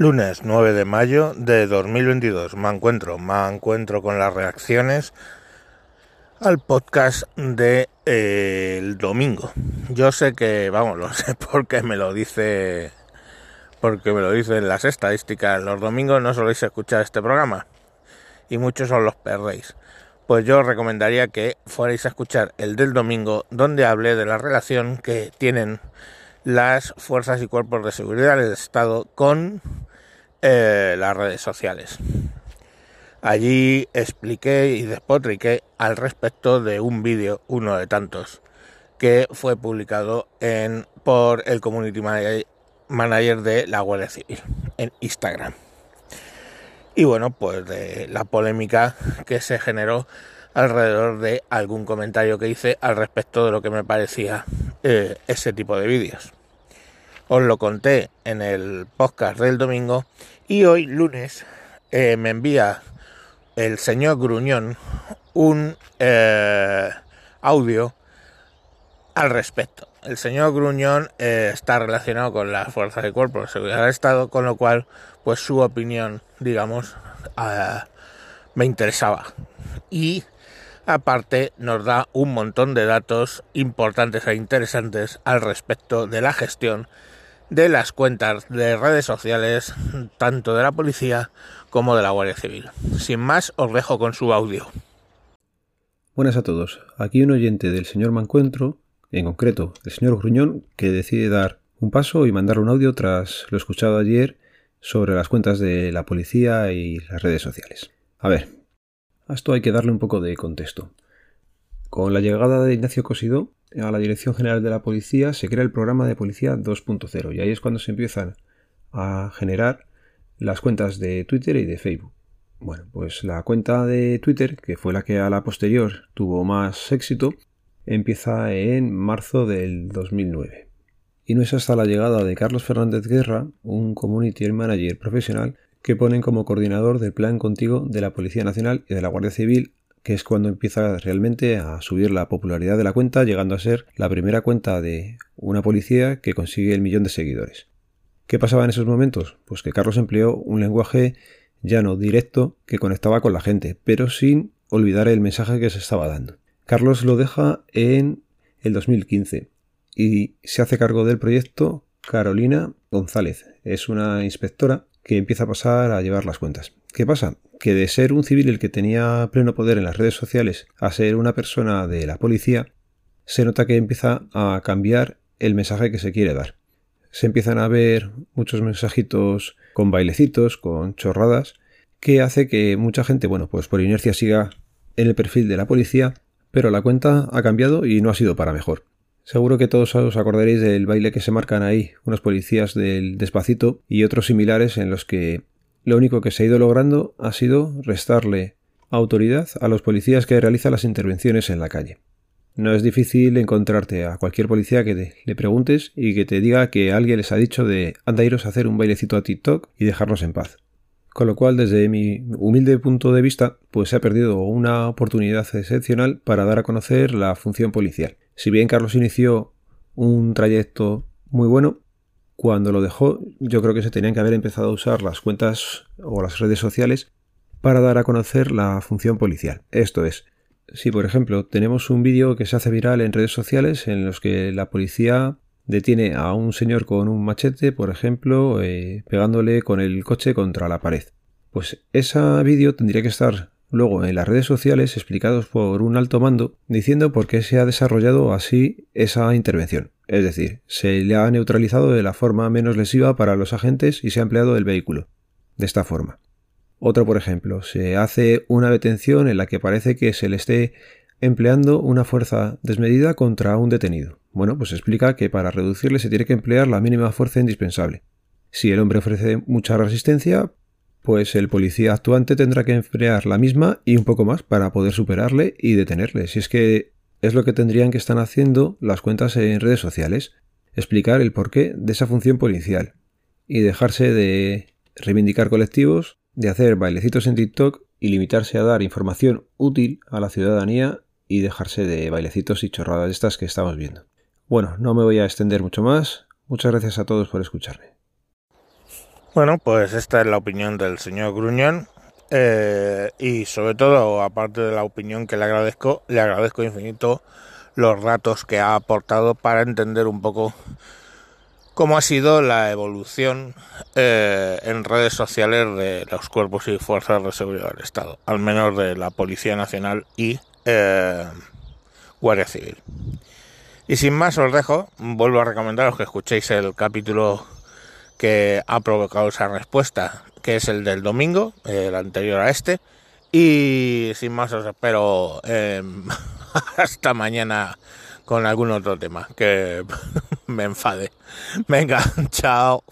Lunes 9 de mayo de 2022. Me encuentro, me encuentro con las reacciones al podcast de eh, el domingo. Yo sé que, vamos, lo sé porque me lo dice porque me lo dicen las estadísticas. Los domingos no soléis escuchar este programa y muchos os los perdéis. Pues yo os recomendaría que fuerais a escuchar el del domingo donde hablé de la relación que tienen las fuerzas y cuerpos de seguridad del Estado con eh, las redes sociales. Allí expliqué y despotriqué al respecto de un vídeo, uno de tantos, que fue publicado en, por el community manager de la Guardia Civil en Instagram. Y bueno, pues de la polémica que se generó alrededor de algún comentario que hice al respecto de lo que me parecía eh, ese tipo de vídeos. Os lo conté en el podcast del domingo y hoy lunes eh, me envía el señor Gruñón un eh, audio al respecto. El señor Gruñón eh, está relacionado con las fuerzas de cuerpo de seguridad del Estado, con lo cual, pues su opinión, digamos, me interesaba. Y aparte nos da un montón de datos importantes e interesantes al respecto de la gestión de las cuentas de redes sociales, tanto de la policía como de la Guardia Civil. Sin más, os dejo con su audio. Buenas a todos. Aquí un oyente del señor Mancuentro, en concreto el señor Gruñón, que decide dar un paso y mandar un audio tras lo escuchado ayer sobre las cuentas de la policía y las redes sociales. A ver, a esto hay que darle un poco de contexto. Con la llegada de Ignacio Cosidó a la Dirección General de la Policía se crea el programa de Policía 2.0 y ahí es cuando se empiezan a generar las cuentas de Twitter y de Facebook. Bueno, pues la cuenta de Twitter, que fue la que a la posterior tuvo más éxito, empieza en marzo del 2009. Y no es hasta la llegada de Carlos Fernández Guerra, un community manager profesional, que ponen como coordinador del plan contigo de la Policía Nacional y de la Guardia Civil que es cuando empieza realmente a subir la popularidad de la cuenta, llegando a ser la primera cuenta de una policía que consigue el millón de seguidores. ¿Qué pasaba en esos momentos? Pues que Carlos empleó un lenguaje llano, directo, que conectaba con la gente, pero sin olvidar el mensaje que se estaba dando. Carlos lo deja en el 2015 y se hace cargo del proyecto Carolina González. Es una inspectora que empieza a pasar a llevar las cuentas. ¿Qué pasa? Que de ser un civil el que tenía pleno poder en las redes sociales a ser una persona de la policía, se nota que empieza a cambiar el mensaje que se quiere dar. Se empiezan a ver muchos mensajitos con bailecitos, con chorradas, que hace que mucha gente, bueno, pues por inercia siga en el perfil de la policía, pero la cuenta ha cambiado y no ha sido para mejor. Seguro que todos os acordaréis del baile que se marcan ahí unos policías del despacito y otros similares en los que lo único que se ha ido logrando ha sido restarle autoridad a los policías que realizan las intervenciones en la calle. No es difícil encontrarte a cualquier policía que le preguntes y que te diga que alguien les ha dicho de anda iros a hacer un bailecito a TikTok y dejarnos en paz. Con lo cual, desde mi humilde punto de vista, pues se ha perdido una oportunidad excepcional para dar a conocer la función policial. Si bien Carlos inició un trayecto muy bueno, cuando lo dejó, yo creo que se tenían que haber empezado a usar las cuentas o las redes sociales para dar a conocer la función policial. Esto es, si por ejemplo tenemos un vídeo que se hace viral en redes sociales en los que la policía detiene a un señor con un machete, por ejemplo, eh, pegándole con el coche contra la pared. Pues ese vídeo tendría que estar luego en las redes sociales explicados por un alto mando diciendo por qué se ha desarrollado así esa intervención. Es decir, se le ha neutralizado de la forma menos lesiva para los agentes y se ha empleado el vehículo. De esta forma. Otro, por ejemplo, se hace una detención en la que parece que se le esté empleando una fuerza desmedida contra un detenido. Bueno, pues explica que para reducirle se tiene que emplear la mínima fuerza indispensable. Si el hombre ofrece mucha resistencia, pues el policía actuante tendrá que emplear la misma y un poco más para poder superarle y detenerle. Si es que es lo que tendrían que estar haciendo las cuentas en redes sociales, explicar el porqué de esa función policial y dejarse de reivindicar colectivos, de hacer bailecitos en TikTok y limitarse a dar información útil a la ciudadanía y dejarse de bailecitos y chorradas estas que estamos viendo. Bueno, no me voy a extender mucho más. Muchas gracias a todos por escucharme. Bueno, pues esta es la opinión del señor Gruñón. Eh, y sobre todo, aparte de la opinión que le agradezco, le agradezco infinito los ratos que ha aportado para entender un poco cómo ha sido la evolución eh, en redes sociales de los cuerpos y fuerzas de seguridad del Estado, al menos de la Policía Nacional y eh, Guardia Civil. Y sin más os dejo, vuelvo a recomendaros que escuchéis el capítulo que ha provocado esa respuesta, que es el del domingo, el anterior a este. Y sin más os espero hasta mañana con algún otro tema que me enfade. Venga, chao.